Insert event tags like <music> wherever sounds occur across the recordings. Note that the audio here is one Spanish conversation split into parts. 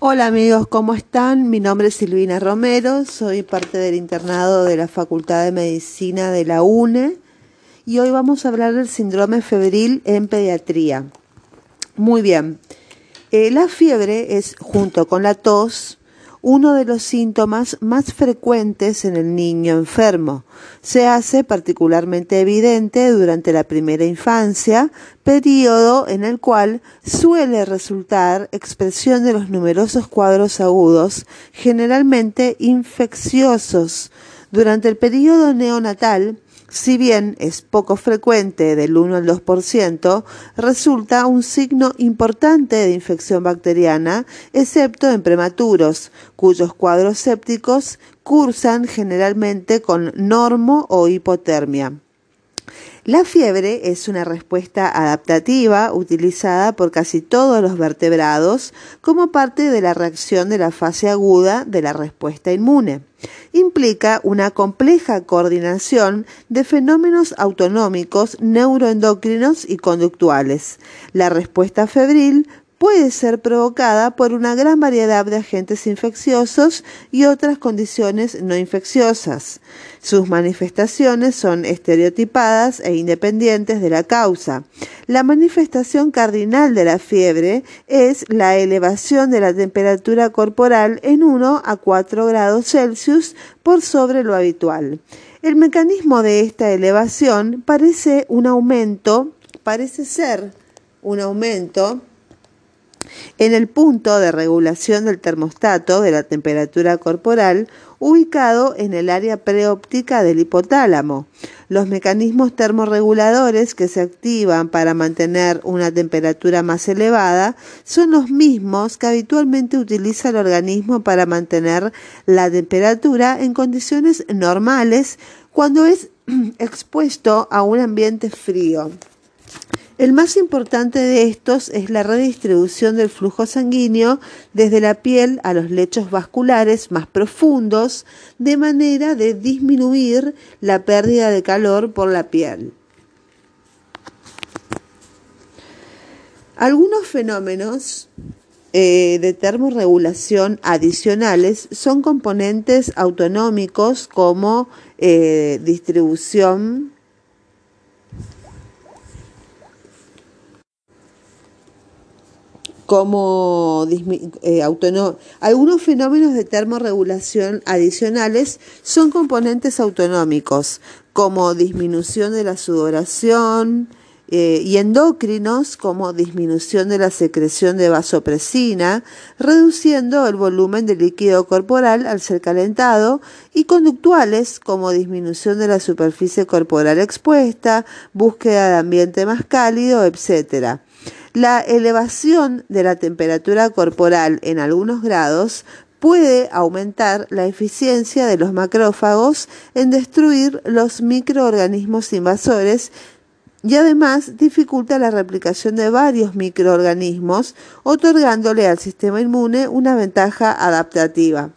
Hola amigos, ¿cómo están? Mi nombre es Silvina Romero, soy parte del internado de la Facultad de Medicina de la UNE y hoy vamos a hablar del síndrome febril en pediatría. Muy bien, eh, la fiebre es, junto con la tos, uno de los síntomas más frecuentes en el niño enfermo. Se hace particularmente evidente durante la primera infancia, periodo en el cual suele resultar expresión de los numerosos cuadros agudos, generalmente infecciosos. Durante el periodo neonatal, si bien es poco frecuente, del 1 al 2%, resulta un signo importante de infección bacteriana, excepto en prematuros, cuyos cuadros sépticos cursan generalmente con normo o hipotermia. La fiebre es una respuesta adaptativa utilizada por casi todos los vertebrados como parte de la reacción de la fase aguda de la respuesta inmune. Implica una compleja coordinación de fenómenos autonómicos, neuroendocrinos y conductuales. La respuesta febril puede ser provocada por una gran variedad de agentes infecciosos y otras condiciones no infecciosas. Sus manifestaciones son estereotipadas e independientes de la causa. La manifestación cardinal de la fiebre es la elevación de la temperatura corporal en 1 a 4 grados Celsius por sobre lo habitual. El mecanismo de esta elevación parece un aumento, parece ser un aumento en el punto de regulación del termostato de la temperatura corporal ubicado en el área preóptica del hipotálamo. Los mecanismos termorreguladores que se activan para mantener una temperatura más elevada son los mismos que habitualmente utiliza el organismo para mantener la temperatura en condiciones normales cuando es <clears throat> expuesto a un ambiente frío. El más importante de estos es la redistribución del flujo sanguíneo desde la piel a los lechos vasculares más profundos, de manera de disminuir la pérdida de calor por la piel. Algunos fenómenos eh, de termorregulación adicionales son componentes autonómicos como eh, distribución como eh, algunos fenómenos de termorregulación adicionales son componentes autonómicos, como disminución de la sudoración, eh, y endocrinos como disminución de la secreción de vasopresina, reduciendo el volumen de líquido corporal al ser calentado, y conductuales como disminución de la superficie corporal expuesta, búsqueda de ambiente más cálido, etc. La elevación de la temperatura corporal en algunos grados puede aumentar la eficiencia de los macrófagos en destruir los microorganismos invasores y además dificulta la replicación de varios microorganismos, otorgándole al sistema inmune una ventaja adaptativa.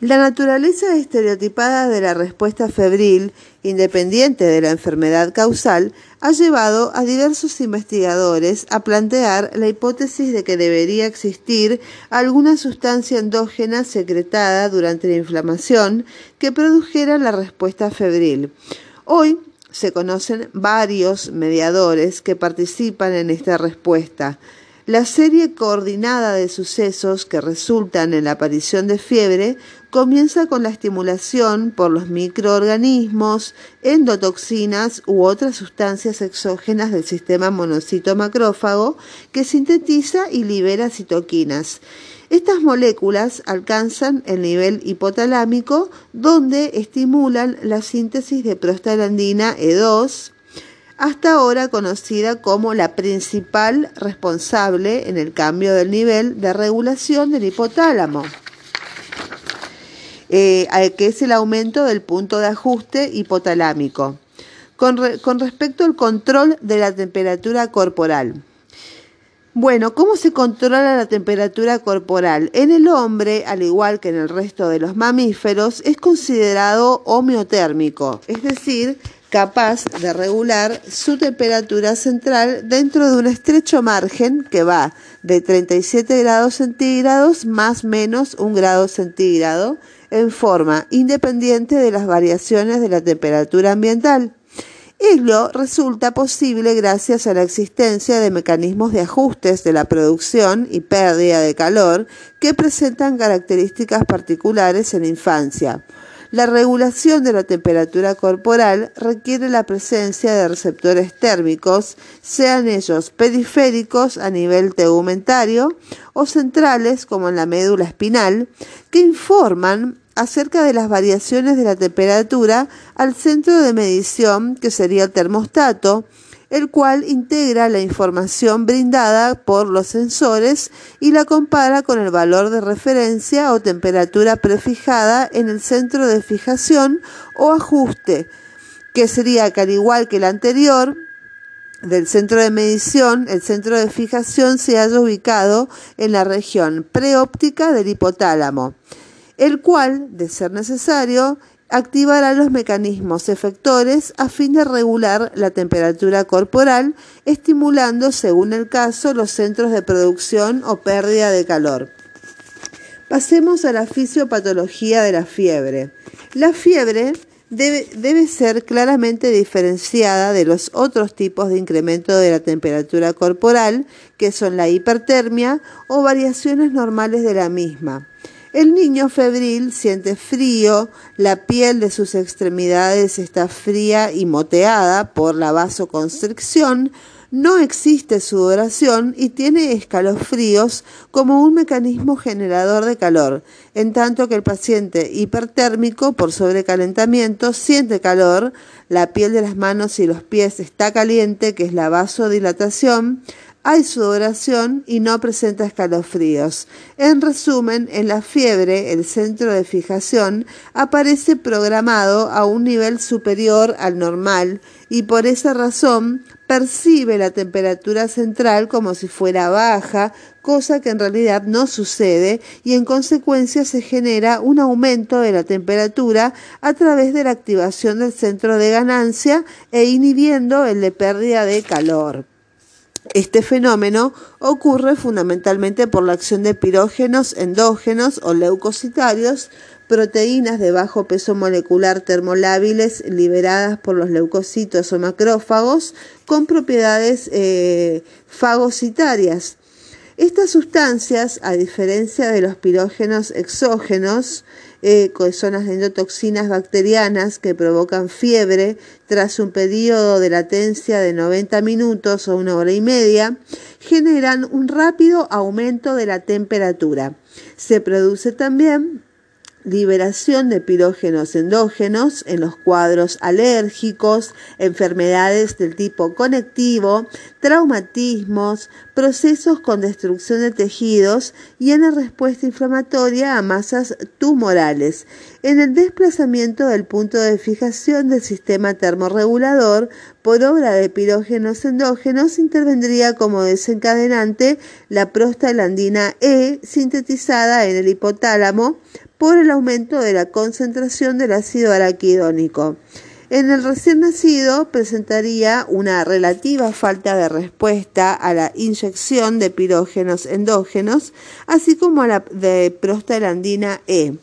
La naturaleza estereotipada de la respuesta febril, independiente de la enfermedad causal, ha llevado a diversos investigadores a plantear la hipótesis de que debería existir alguna sustancia endógena secretada durante la inflamación que produjera la respuesta febril. Hoy se conocen varios mediadores que participan en esta respuesta. La serie coordinada de sucesos que resultan en la aparición de fiebre comienza con la estimulación por los microorganismos, endotoxinas u otras sustancias exógenas del sistema monocito macrófago que sintetiza y libera citoquinas. Estas moléculas alcanzan el nivel hipotalámico donde estimulan la síntesis de prostaglandina E2, hasta ahora conocida como la principal responsable en el cambio del nivel de regulación del hipotálamo, eh, que es el aumento del punto de ajuste hipotalámico. Con, con respecto al control de la temperatura corporal. Bueno, ¿cómo se controla la temperatura corporal? En el hombre, al igual que en el resto de los mamíferos, es considerado homeotérmico, es decir, capaz de regular su temperatura central dentro de un estrecho margen que va de 37 grados centígrados más menos un grado centígrado en forma independiente de las variaciones de la temperatura ambiental. Ello resulta posible gracias a la existencia de mecanismos de ajustes de la producción y pérdida de calor que presentan características particulares en la infancia. La regulación de la temperatura corporal requiere la presencia de receptores térmicos, sean ellos periféricos a nivel tegumentario o centrales como en la médula espinal, que informan acerca de las variaciones de la temperatura al centro de medición, que sería el termostato, el cual integra la información brindada por los sensores y la compara con el valor de referencia o temperatura prefijada en el centro de fijación o ajuste, que sería que al igual que el anterior, del centro de medición, el centro de fijación se haya ubicado en la región preóptica del hipotálamo el cual, de ser necesario, activará los mecanismos efectores a fin de regular la temperatura corporal, estimulando, según el caso, los centros de producción o pérdida de calor. Pasemos a la fisiopatología de la fiebre. La fiebre debe, ser claramente diferenciada de los otros tipos de incremento de la temperatura corporal, que son la hipertermia o variaciones normales de la misma. El niño febril siente frío, la piel de sus extremidades está fría y moteada por la vasoconstricción, no existe sudoración y tiene escalofríos como un mecanismo generador de calor, en tanto que el paciente hipertérmico por sobrecalentamiento siente calor, la piel de las manos y los pies está caliente, que es la vasodilatación, hay sudoración y no presenta escalofríos. En resumen, en la fiebre, el centro de fijación aparece programado a un nivel superior al normal y por esa razón percibe la temperatura central como si fuera baja, cosa que en realidad no sucede y en consecuencia se genera un aumento de la temperatura a través de la activación del centro de ganancia e inhibiendo el de pérdida de calor. Este fenómeno ocurre fundamentalmente por la acción de pirógenos endógenos o leucocitarios, proteínas de bajo peso molecular termolábiles liberadas por los leucocitos o macrófagos con propiedades eh, fagocitarias. Estas sustancias, a diferencia de los pirógenos exógenos, eh, son las endotoxinas bacterianas que provocan fiebre tras un periodo de latencia de 90 minutos o una hora y media, generan un rápido aumento de la temperatura. Se produce también liberación de pirógenos endógenos en los cuadros alérgicos, enfermedades del tipo conectivo, traumatismos, procesos con destrucción de tejidos y en la respuesta inflamatoria a masas tumorales. En el desplazamiento del punto de fijación del sistema termorregulador por obra de pirógenos endógenos intervendría como desencadenante la prostaglandina E sintetizada en el hipotálamo por el aumento de la concentración del ácido araquidónico. En el recién nacido presentaría una relativa falta de respuesta a la inyección de pirógenos endógenos, así como a la de prostaglandina E.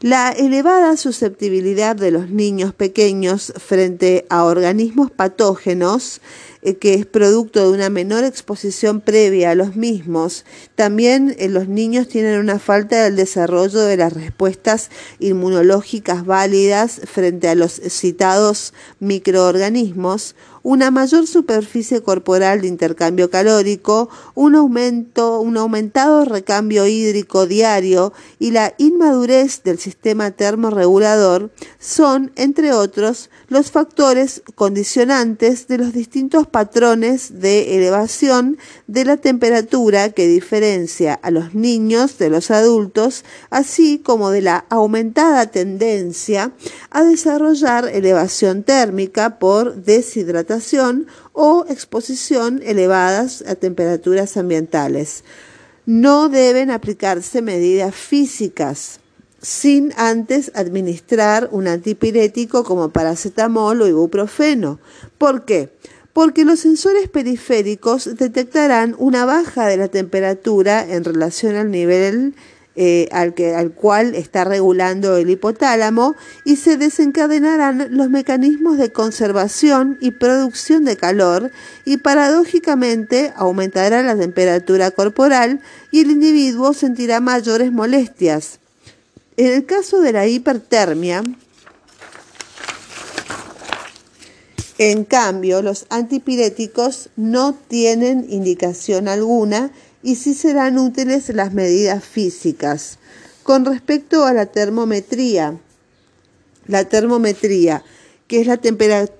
La elevada susceptibilidad de los niños pequeños frente a organismos patógenos que es producto de una menor exposición previa a los mismos. También eh, los niños tienen una falta del desarrollo de las respuestas inmunológicas válidas frente a los citados microorganismos, una mayor superficie corporal de intercambio calórico, un aumento, un aumentado recambio hídrico diario y la inmadurez del sistema termorregulador son, entre otros, los factores condicionantes de los distintos patrones de elevación de la temperatura que diferencia a los niños de los adultos, así como de la aumentada tendencia a desarrollar elevación térmica por deshidratación o exposición elevadas a temperaturas ambientales. No deben aplicarse medidas físicas sin antes administrar un antipirético como paracetamol o ibuprofeno. ¿Por qué? Porque los sensores periféricos detectarán una baja de la temperatura en relación al nivel eh, al, que, al cual está regulando el hipotálamo y se desencadenarán los mecanismos de conservación y producción de calor y paradójicamente aumentará la temperatura corporal y el individuo sentirá mayores molestias. En el caso de la hipertermia, en cambio, los antipiréticos no tienen indicación alguna y sí serán útiles las medidas físicas. Con respecto a la termometría, la termometría, que es la,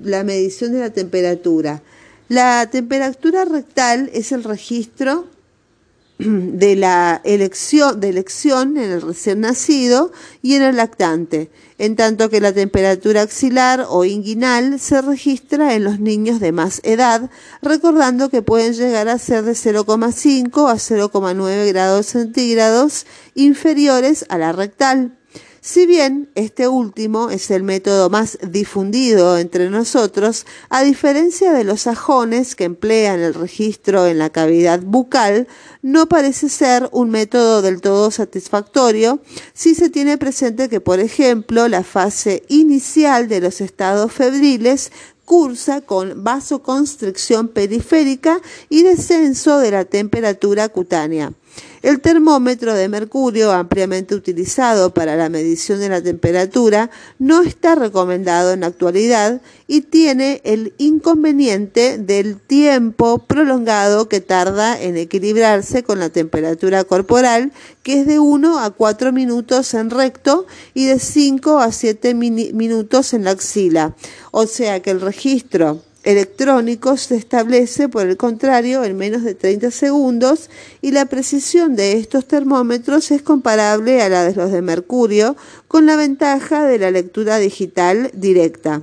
la medición de la temperatura. La temperatura rectal es el registro de la elección, de elección en el recién nacido y en el lactante, en tanto que la temperatura axilar o inguinal se registra en los niños de más edad, recordando que pueden llegar a ser de 0,5 a 0,9 grados centígrados inferiores a la rectal. Si bien este último es el método más difundido entre nosotros, a diferencia de los sajones que emplean el registro en la cavidad bucal, no parece ser un método del todo satisfactorio si se tiene presente que, por ejemplo, la fase inicial de los estados febriles cursa con vasoconstricción periférica y descenso de la temperatura cutánea. El termómetro de mercurio, ampliamente utilizado para la medición de la temperatura, no está recomendado en la actualidad y tiene el inconveniente del tiempo prolongado que tarda en equilibrarse con la temperatura corporal, que es de 1 a 4 minutos en recto y de 5 a 7 minutos en la axila. O sea que el registro electrónicos se establece, por el contrario, en menos de 30 segundos y la precisión de estos termómetros es comparable a la de los de mercurio, con la ventaja de la lectura digital directa.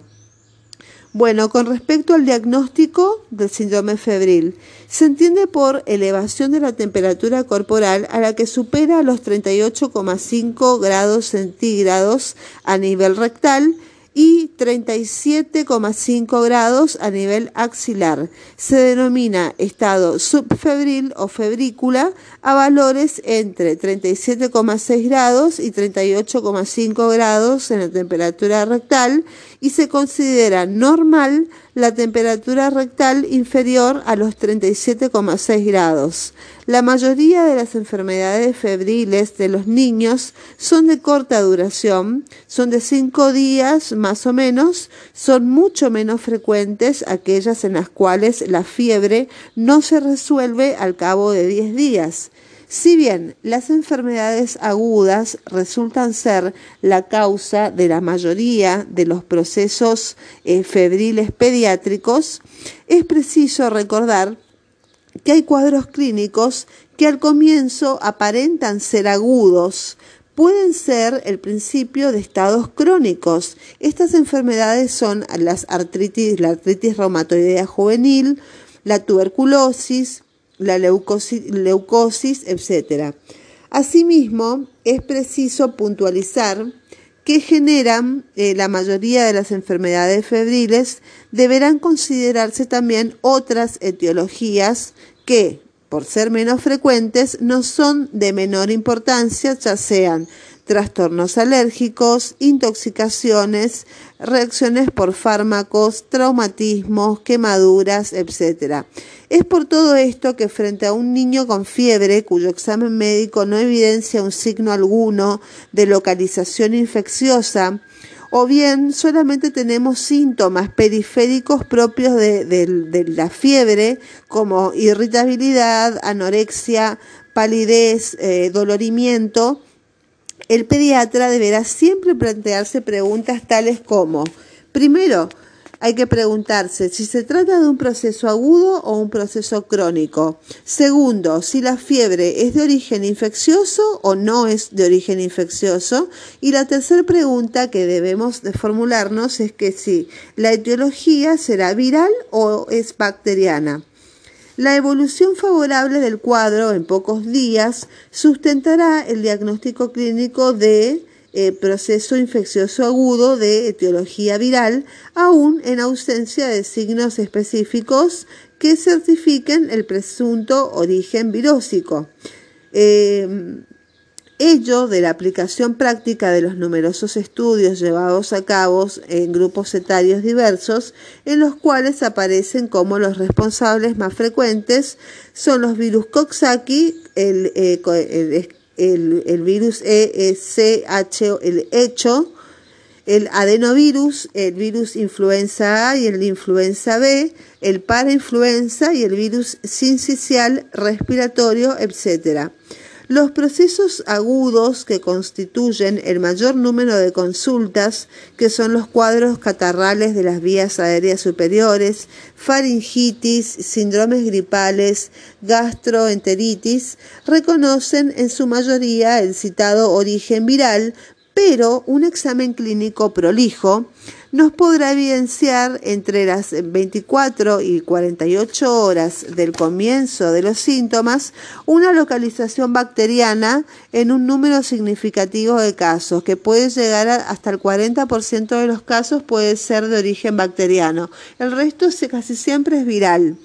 Bueno, con respecto al diagnóstico del síndrome febril, se entiende por elevación de la temperatura corporal a la que supera los 38,5 grados centígrados a nivel rectal y 37,5 grados a nivel axilar. Se denomina estado subfebril o febrícula a valores entre 37,6 grados y 38,5 grados en la temperatura rectal y se considera normal la temperatura rectal inferior a los 37,6 grados. La mayoría de las enfermedades febriles de los niños son de corta duración, son de 5 días más o menos, son mucho menos frecuentes aquellas en las cuales la fiebre no se resuelve al cabo de 10 días. Si bien las enfermedades agudas resultan ser la causa de la mayoría de los procesos eh, febriles pediátricos, es preciso recordar que hay cuadros clínicos que al comienzo aparentan ser agudos, pueden ser el principio de estados crónicos. Estas enfermedades son las artritis, la artritis reumatoidea juvenil, la tuberculosis, la leucosis, etc. Asimismo, es preciso puntualizar que generan eh, la mayoría de las enfermedades febriles, deberán considerarse también otras etiologías que, por ser menos frecuentes, no son de menor importancia, ya sean trastornos alérgicos, intoxicaciones, reacciones por fármacos, traumatismos, quemaduras, etc. Es por todo esto que frente a un niño con fiebre cuyo examen médico no evidencia un signo alguno de localización infecciosa, o bien solamente tenemos síntomas periféricos propios de, la fiebre, como irritabilidad, anorexia, palidez, eh, dolorimiento, el pediatra deberá siempre plantearse preguntas tales como, primero, hay que preguntarse si se trata de un proceso agudo o un proceso crónico. Segundo, si la fiebre es de origen infeccioso o no es de origen infeccioso. Y la tercera pregunta que debemos de formularnos es que si la etiología será viral o es bacteriana. La evolución favorable del cuadro en pocos días sustentará el diagnóstico clínico de eh, proceso infeccioso agudo de etiología viral, aún en ausencia de signos específicos que certifiquen el presunto origen virósico. Eh, ello de la aplicación práctica de los numerosos estudios llevados a cabo en grupos etarios diversos, en los cuales aparecen como los responsables más frecuentes son los virus Coxsackie, el, eh, el, virus ESH, el hecho, el adenovirus, el virus influenza A y el influenza B, el parainfluenza y el virus sincicial respiratorio, etc. Los procesos agudos que constituyen el mayor número de consultas, que son los cuadros catarrales de las vías aéreas superiores, faringitis, síndromes gripales, gastroenteritis, reconocen en su mayoría el citado origen viral, pero un examen clínico prolijo nos podrá evidenciar entre las 24 y 48 horas del comienzo de los síntomas una localización bacteriana en un número significativo de casos, que puede llegar hasta el 40% de los casos puede ser de origen bacteriano. El resto casi siempre es viral.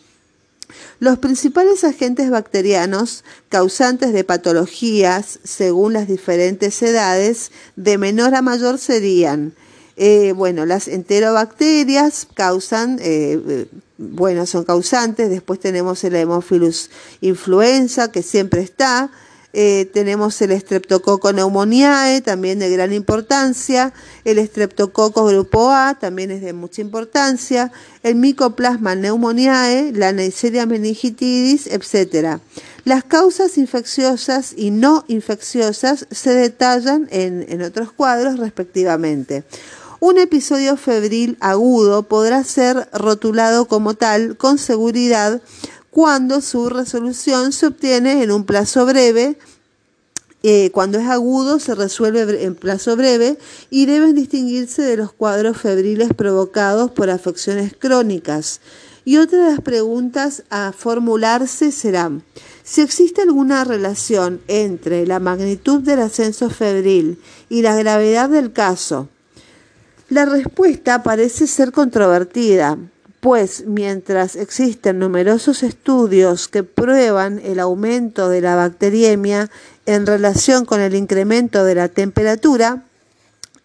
Los principales agentes bacterianos causantes de patologías, según las diferentes edades, de menor a mayor serían eh, bueno, las enterobacterias causan, eh, eh, bueno, son causantes. Después tenemos el Haemophilus influenza, que siempre está. tenemos el Streptococcus pneumoniae, también de gran importancia. El Streptococcus grupo A, también es de mucha importancia. El Mycoplasma pneumoniae, la Neisseria meningitidis, etc. Las causas infecciosas y no infecciosas se detallan en otros cuadros respectivamente. Un episodio febril agudo podrá ser rotulado como tal con seguridad cuando su resolución se obtiene en un plazo breve, eh, cuando es agudo se resuelve en plazo breve y deben distinguirse de los cuadros febriles provocados por afecciones crónicas. Y otra de las preguntas a formularse serán si existe alguna relación entre la magnitud del ascenso febril y la gravedad del caso, la respuesta parece ser controvertida, pues mientras existen numerosos estudios que prueban el aumento de la bacteriemia en relación con el incremento de la temperatura,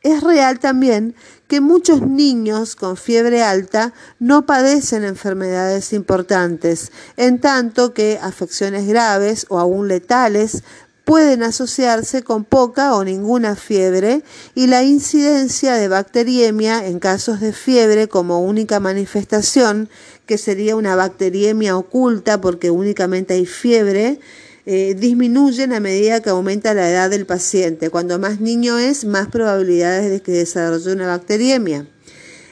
es real también que muchos niños con fiebre alta no padecen enfermedades importantes, en tanto que afecciones graves o aún letales pueden asociarse con poca o ninguna fiebre y la incidencia de bacteriemia en casos de fiebre como única manifestación, que sería una bacteriemia oculta porque únicamente hay fiebre, eh, disminuyen a medida que aumenta la edad del paciente. Cuando más niño es, más probabilidades de que desarrolle una bacteriemia.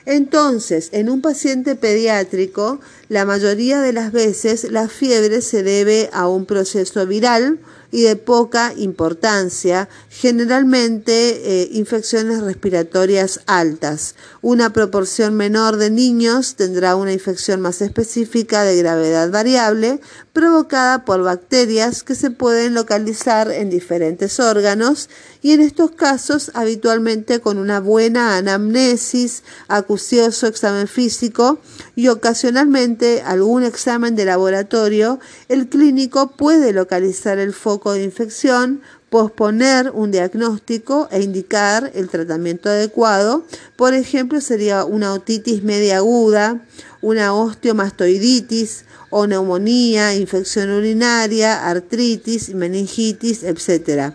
Entonces, en un paciente pediátrico, la mayoría de las veces la fiebre se debe a un proceso viral, y de poca importancia, generalmente eh, infecciones respiratorias altas. Una proporción menor de niños tendrá una infección más específica de gravedad variable provocada por bacterias que se pueden localizar en diferentes órganos y en estos casos habitualmente con una buena anamnesis, acucioso examen físico y ocasionalmente algún examen de laboratorio, el clínico puede localizar el foco de infección, posponer un diagnóstico e indicar el tratamiento adecuado. Por ejemplo, sería una otitis media aguda, una osteomastoiditis o neumonía, infección urinaria, artritis, meningitis, etc.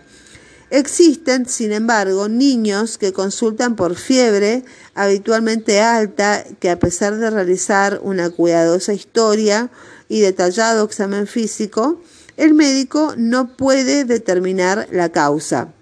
Existen, sin embargo, niños que consultan por fiebre habitualmente alta, que a pesar de realizar una cuidadosa historia y detallado examen físico, el médico no puede determinar la causa.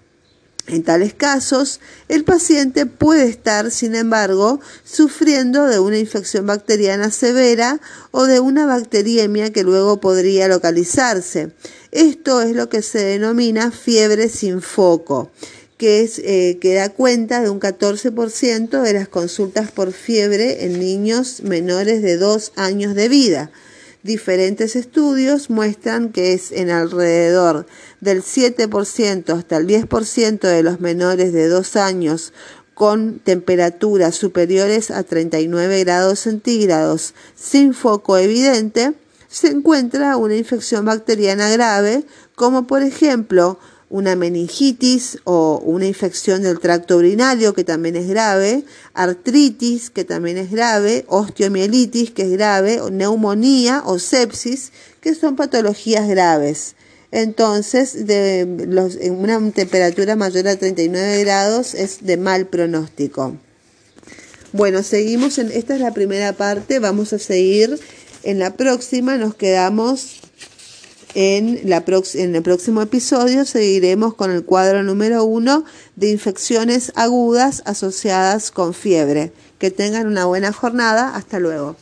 En tales casos, el paciente puede estar, sin embargo, sufriendo de una infección bacteriana severa o de una bacteriemia que luego podría localizarse. Esto es lo que se denomina fiebre sin foco, que, es, eh, que da cuenta de un 14% de las consultas por fiebre en niños menores de 2 años de vida. Diferentes estudios muestran que es en alrededor del 7% hasta el 10% de los menores de 2 años con temperaturas superiores a 39 grados centígrados. Sin foco evidente, se encuentra una infección bacteriana grave, como por ejemplo una meningitis o una infección del tracto urinario, que también es grave, artritis, que también es grave, osteomielitis, que es grave, neumonía o sepsis, que son patologías graves. Entonces, de en una temperatura mayor a 39 grados es de mal pronóstico. Bueno, seguimos en esta es la primera parte, vamos a seguir en la próxima, nos quedamos en, la en el próximo episodio, seguiremos con el cuadro número uno de infecciones agudas asociadas con fiebre. Que tengan una buena jornada, hasta luego.